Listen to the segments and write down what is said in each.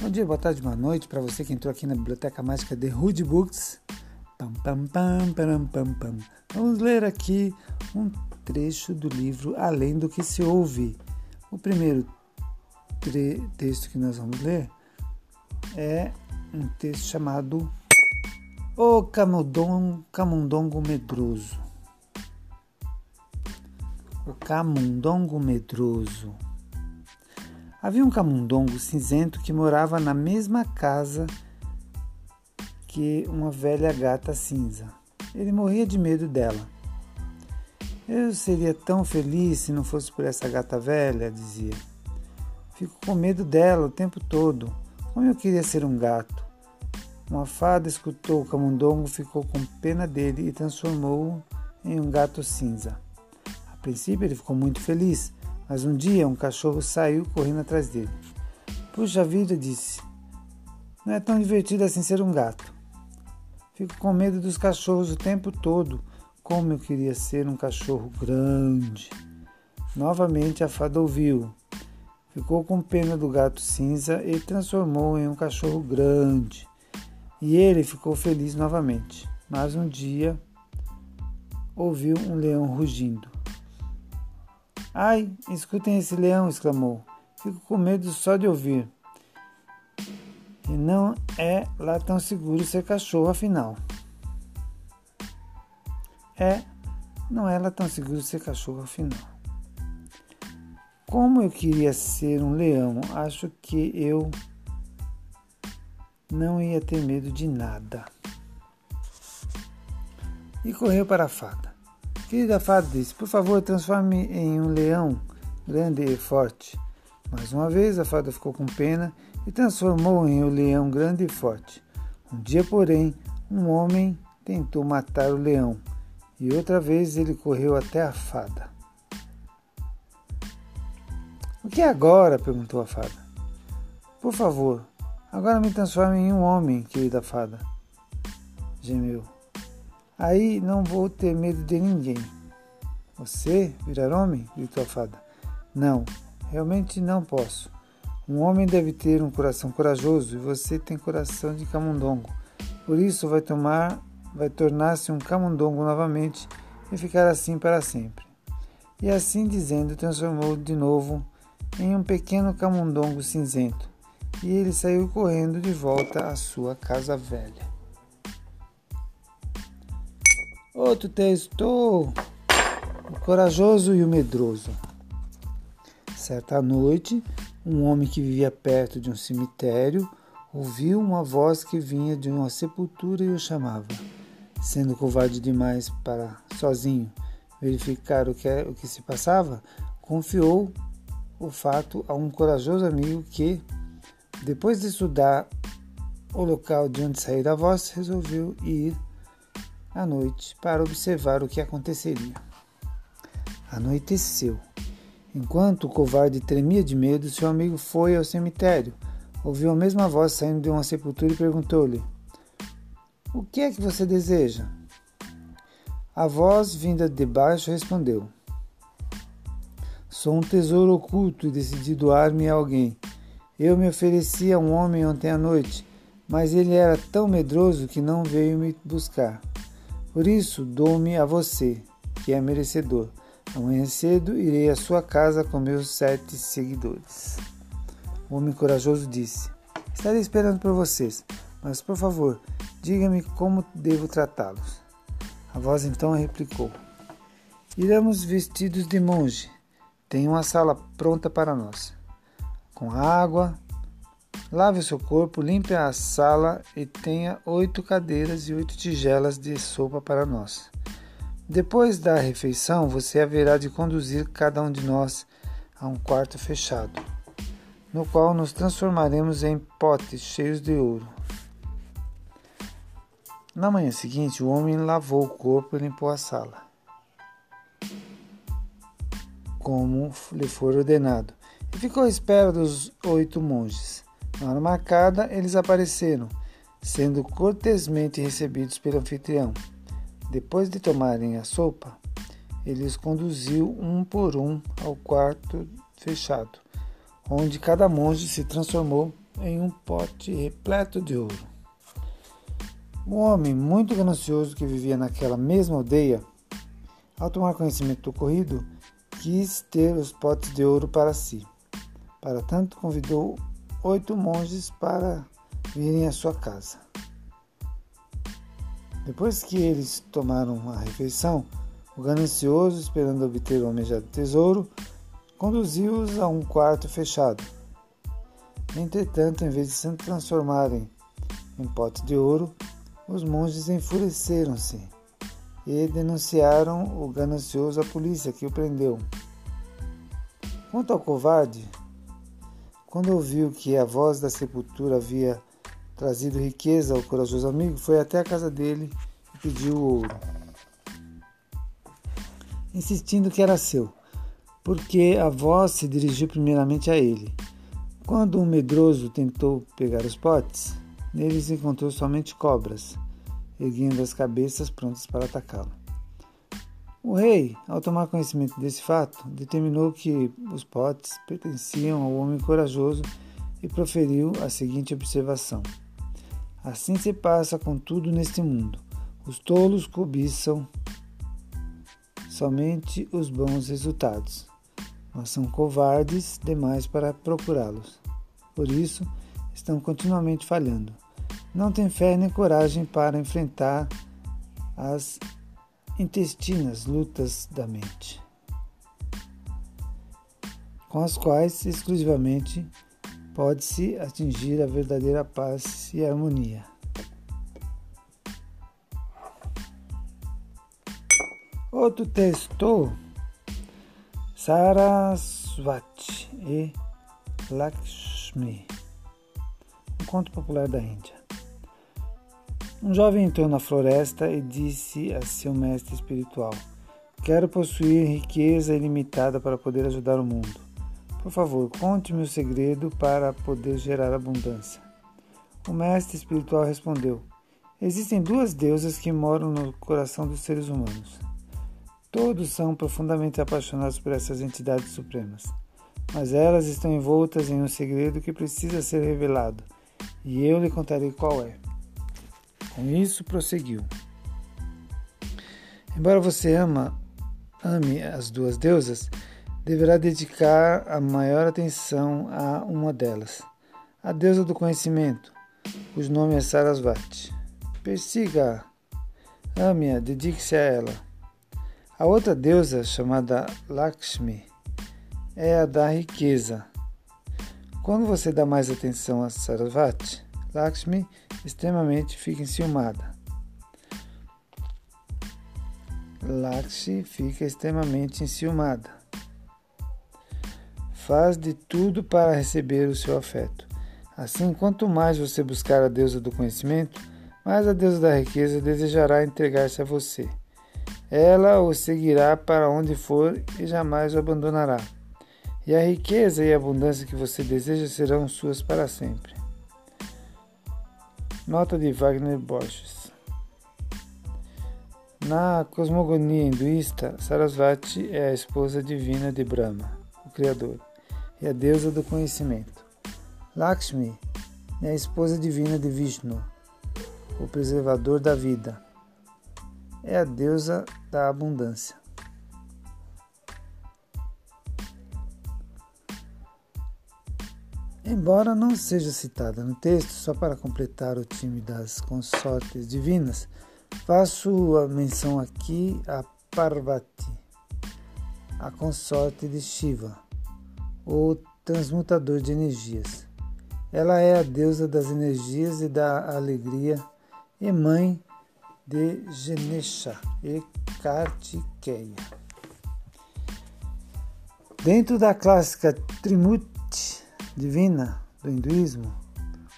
Bom dia, boa tarde, boa noite para você que entrou aqui na Biblioteca Mágica de Hood Books. Pam, pam, pam, pam, pam, pam. Vamos ler aqui um trecho do livro Além do que se ouve. O primeiro texto que nós vamos ler é um texto chamado O Camundongo Medroso. O Camundongo Medroso. Havia um camundongo cinzento que morava na mesma casa que uma velha gata cinza. Ele morria de medo dela. Eu seria tão feliz se não fosse por essa gata velha, dizia. Fico com medo dela o tempo todo. Como eu queria ser um gato. Uma fada escutou o camundongo, ficou com pena dele e transformou-o em um gato cinza. A princípio ele ficou muito feliz, mas um dia um cachorro saiu correndo atrás dele. Puxa vida, disse. Não é tão divertido assim ser um gato. Fico com medo dos cachorros o tempo todo. Como eu queria ser um cachorro grande. Novamente a fada ouviu. Ficou com pena do gato cinza e transformou em um cachorro grande. E ele ficou feliz novamente. Mas um dia ouviu um leão rugindo. Ai, escutem esse leão! exclamou. Fico com medo só de ouvir. E não é lá tão seguro ser cachorro, afinal. É, não é lá tão seguro ser cachorro, afinal. Como eu queria ser um leão, acho que eu não ia ter medo de nada. E correu para a fada. Querida fada disse: Por favor, transforme em um leão grande e forte. Mais uma vez, a fada ficou com pena e transformou em um leão grande e forte. Um dia, porém, um homem tentou matar o leão e outra vez ele correu até a fada. O que é agora? perguntou a fada. Por favor, agora me transforme em um homem, querida fada. Gemeu. Aí não vou ter medo de ninguém. Você virar homem? gritou a fada. Não, realmente não posso. Um homem deve ter um coração corajoso e você tem coração de camundongo. Por isso vai tomar, vai tornar-se um camundongo novamente e ficar assim para sempre. E assim dizendo, transformou de novo em um pequeno camundongo cinzento. E ele saiu correndo de volta à sua casa velha. Outro texto: O corajoso e o medroso. Certa noite, um homem que vivia perto de um cemitério ouviu uma voz que vinha de uma sepultura e o chamava. Sendo covarde demais para sozinho verificar o que, é, o que se passava, confiou o fato a um corajoso amigo que, depois de estudar o local de onde saíra a voz, resolveu ir à noite para observar o que aconteceria. Anoiteceu. Enquanto o covarde tremia de medo, seu amigo foi ao cemitério. Ouviu a mesma voz saindo de uma sepultura e perguntou-lhe: O que é que você deseja? A voz vinda de baixo respondeu: Sou um tesouro oculto e decidi doar-me a alguém. Eu me ofereci a um homem ontem à noite, mas ele era tão medroso que não veio me buscar. Por isso, dou-me a você, que é merecedor. Amanhã cedo irei à sua casa com meus sete seguidores. O homem corajoso disse: Estarei esperando por vocês, mas por favor, diga-me como devo tratá-los. A voz então replicou: Iremos vestidos de monge. Tem uma sala pronta para nós, com água, Lave o seu corpo, limpe a sala e tenha oito cadeiras e oito tigelas de sopa para nós. Depois da refeição, você haverá de conduzir cada um de nós a um quarto fechado, no qual nos transformaremos em potes cheios de ouro. Na manhã seguinte, o homem lavou o corpo e limpou a sala, como lhe for ordenado, e ficou à espera dos oito monges. Na hora marcada, eles apareceram, sendo cortesmente recebidos pelo anfitrião. Depois de tomarem a sopa, ele os conduziu um por um ao quarto fechado, onde cada monge se transformou em um pote repleto de ouro. Um homem muito ganancioso que vivia naquela mesma aldeia, ao tomar conhecimento do ocorrido, quis ter os potes de ouro para si. Para tanto, convidou oito monges para virem à sua casa. Depois que eles tomaram a refeição, o ganancioso, esperando obter o almejado tesouro, conduziu-os a um quarto fechado. Entretanto, em vez de se transformarem em potes de ouro, os monges enfureceram-se e denunciaram o ganancioso à polícia, que o prendeu. Quanto ao covarde, quando ouviu que a voz da sepultura havia trazido riqueza ao corajoso amigo, foi até a casa dele e pediu o ouro, insistindo que era seu, porque a voz se dirigiu primeiramente a ele. Quando um medroso tentou pegar os potes, neles encontrou somente cobras, erguendo as cabeças prontas para atacá-lo. O rei, ao tomar conhecimento desse fato, determinou que os potes pertenciam ao homem corajoso e proferiu a seguinte observação: Assim se passa com tudo neste mundo. Os tolos cobiçam somente os bons resultados, mas são covardes demais para procurá-los. Por isso, estão continuamente falhando. Não têm fé nem coragem para enfrentar as intestinas lutas da mente, com as quais exclusivamente pode-se atingir a verdadeira paz e harmonia. Outro texto, Sarasvati e Lakshmi, um conto popular da Índia. Um jovem entrou na floresta e disse a seu mestre espiritual: Quero possuir riqueza ilimitada para poder ajudar o mundo. Por favor, conte-me o segredo para poder gerar abundância. O mestre espiritual respondeu: Existem duas deusas que moram no coração dos seres humanos. Todos são profundamente apaixonados por essas entidades supremas, mas elas estão envoltas em um segredo que precisa ser revelado, e eu lhe contarei qual é. Com isso, prosseguiu. Embora você ama, ame as duas deusas, deverá dedicar a maior atenção a uma delas, a deusa do conhecimento, cujo nome é Sarasvati. Persiga-a, ame-a, dedique-se a ela. A outra deusa, chamada Lakshmi, é a da riqueza. Quando você dá mais atenção a Sarasvati, Lakshmi extremamente fica enciumada. Lakshmi fica extremamente enciumada. Faz de tudo para receber o seu afeto. Assim, quanto mais você buscar a deusa do conhecimento, mais a deusa da riqueza desejará entregar-se a você. Ela o seguirá para onde for e jamais o abandonará. E a riqueza e a abundância que você deseja serão suas para sempre. Nota de Wagner Borges. Na cosmogonia hinduísta, Sarasvati é a esposa divina de Brahma, o Criador, e a deusa do conhecimento. Lakshmi é a esposa divina de Vishnu, o preservador da vida. É a deusa da abundância. Embora não seja citada no texto, só para completar o time das consortes divinas, faço a menção aqui a Parvati, a consorte de Shiva, o transmutador de energias. Ela é a deusa das energias e da alegria e mãe de Ganesha e Kartikeya. Dentro da clássica Trimurti, divina do hinduísmo,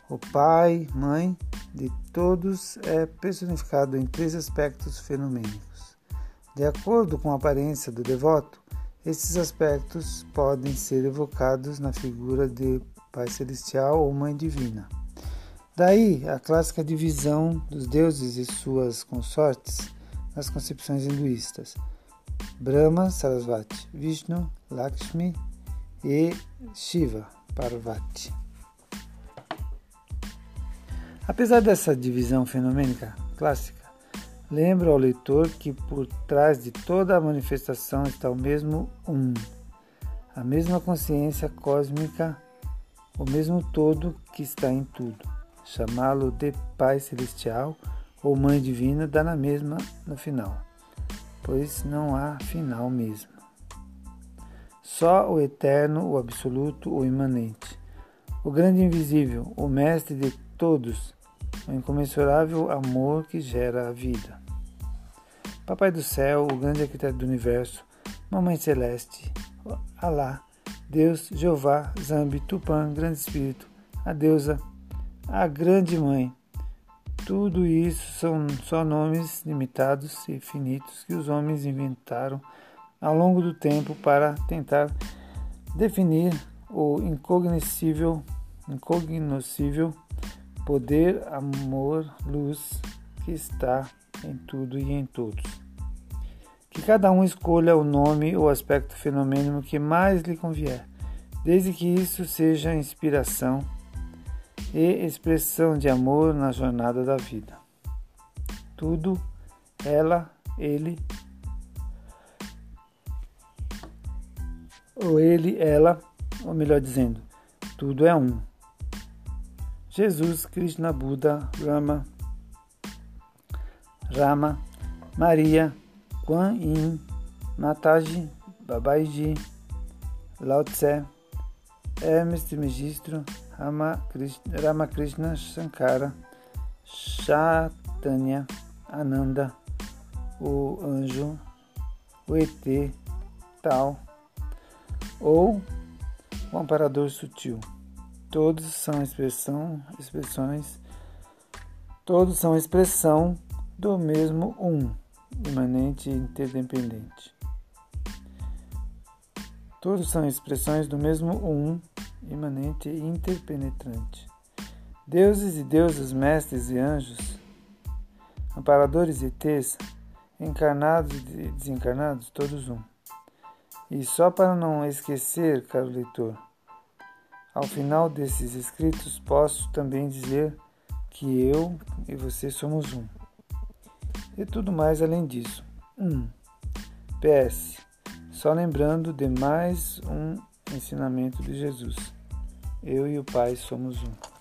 o pai, mãe de todos é personificado em três aspectos fenomênicos. De acordo com a aparência do devoto, esses aspectos podem ser evocados na figura de Pai Celestial ou Mãe Divina. Daí a clássica divisão dos deuses e suas consortes nas concepções hinduístas: Brahma, Sarasvati, Vishnu, Lakshmi e Shiva. Parvati. Apesar dessa divisão fenomênica clássica, lembro ao leitor que por trás de toda a manifestação está o mesmo um, a mesma consciência cósmica, o mesmo todo que está em tudo. Chamá-lo de Pai Celestial ou Mãe Divina dá na mesma no final, pois não há final mesmo. Só o eterno, o absoluto, o imanente. O grande invisível, o mestre de todos, o incomensurável amor que gera a vida. Papai do céu, o grande arquiteto do universo, Mamãe Celeste, Alá, Deus, Jeová, Zambi, Tupã, Grande Espírito, a deusa, a Grande Mãe. Tudo isso são só nomes limitados e finitos que os homens inventaram ao longo do tempo para tentar definir o incognoscível, incognoscível poder, amor, luz que está em tudo e em todos. Que cada um escolha o nome ou aspecto fenomênico que mais lhe convier, desde que isso seja inspiração e expressão de amor na jornada da vida. Tudo, ela, ele, ou ele, ela, ou melhor dizendo, tudo é um. Jesus, Krishna, Buda, Rama, Rama, Maria, Kuan Yin, Mataji, Babaji, Lao Tse, Hermes Trismegisto, Ramakrishna Shankara, Chaitanya, Ananda, o anjo, o ET, tal, ou o amparador sutil. Todos são expressão, expressões, todos são expressão do mesmo um, imanente e interdependente. Todos são expressões do mesmo um, imanente e interpenetrante. Deuses e deusas, mestres e anjos, amparadores e ETs, encarnados e desencarnados, todos um. E só para não esquecer, caro leitor, ao final desses escritos, posso também dizer que eu e você somos um. E tudo mais além disso. Um. PS. Só lembrando de mais um ensinamento de Jesus. Eu e o Pai somos um.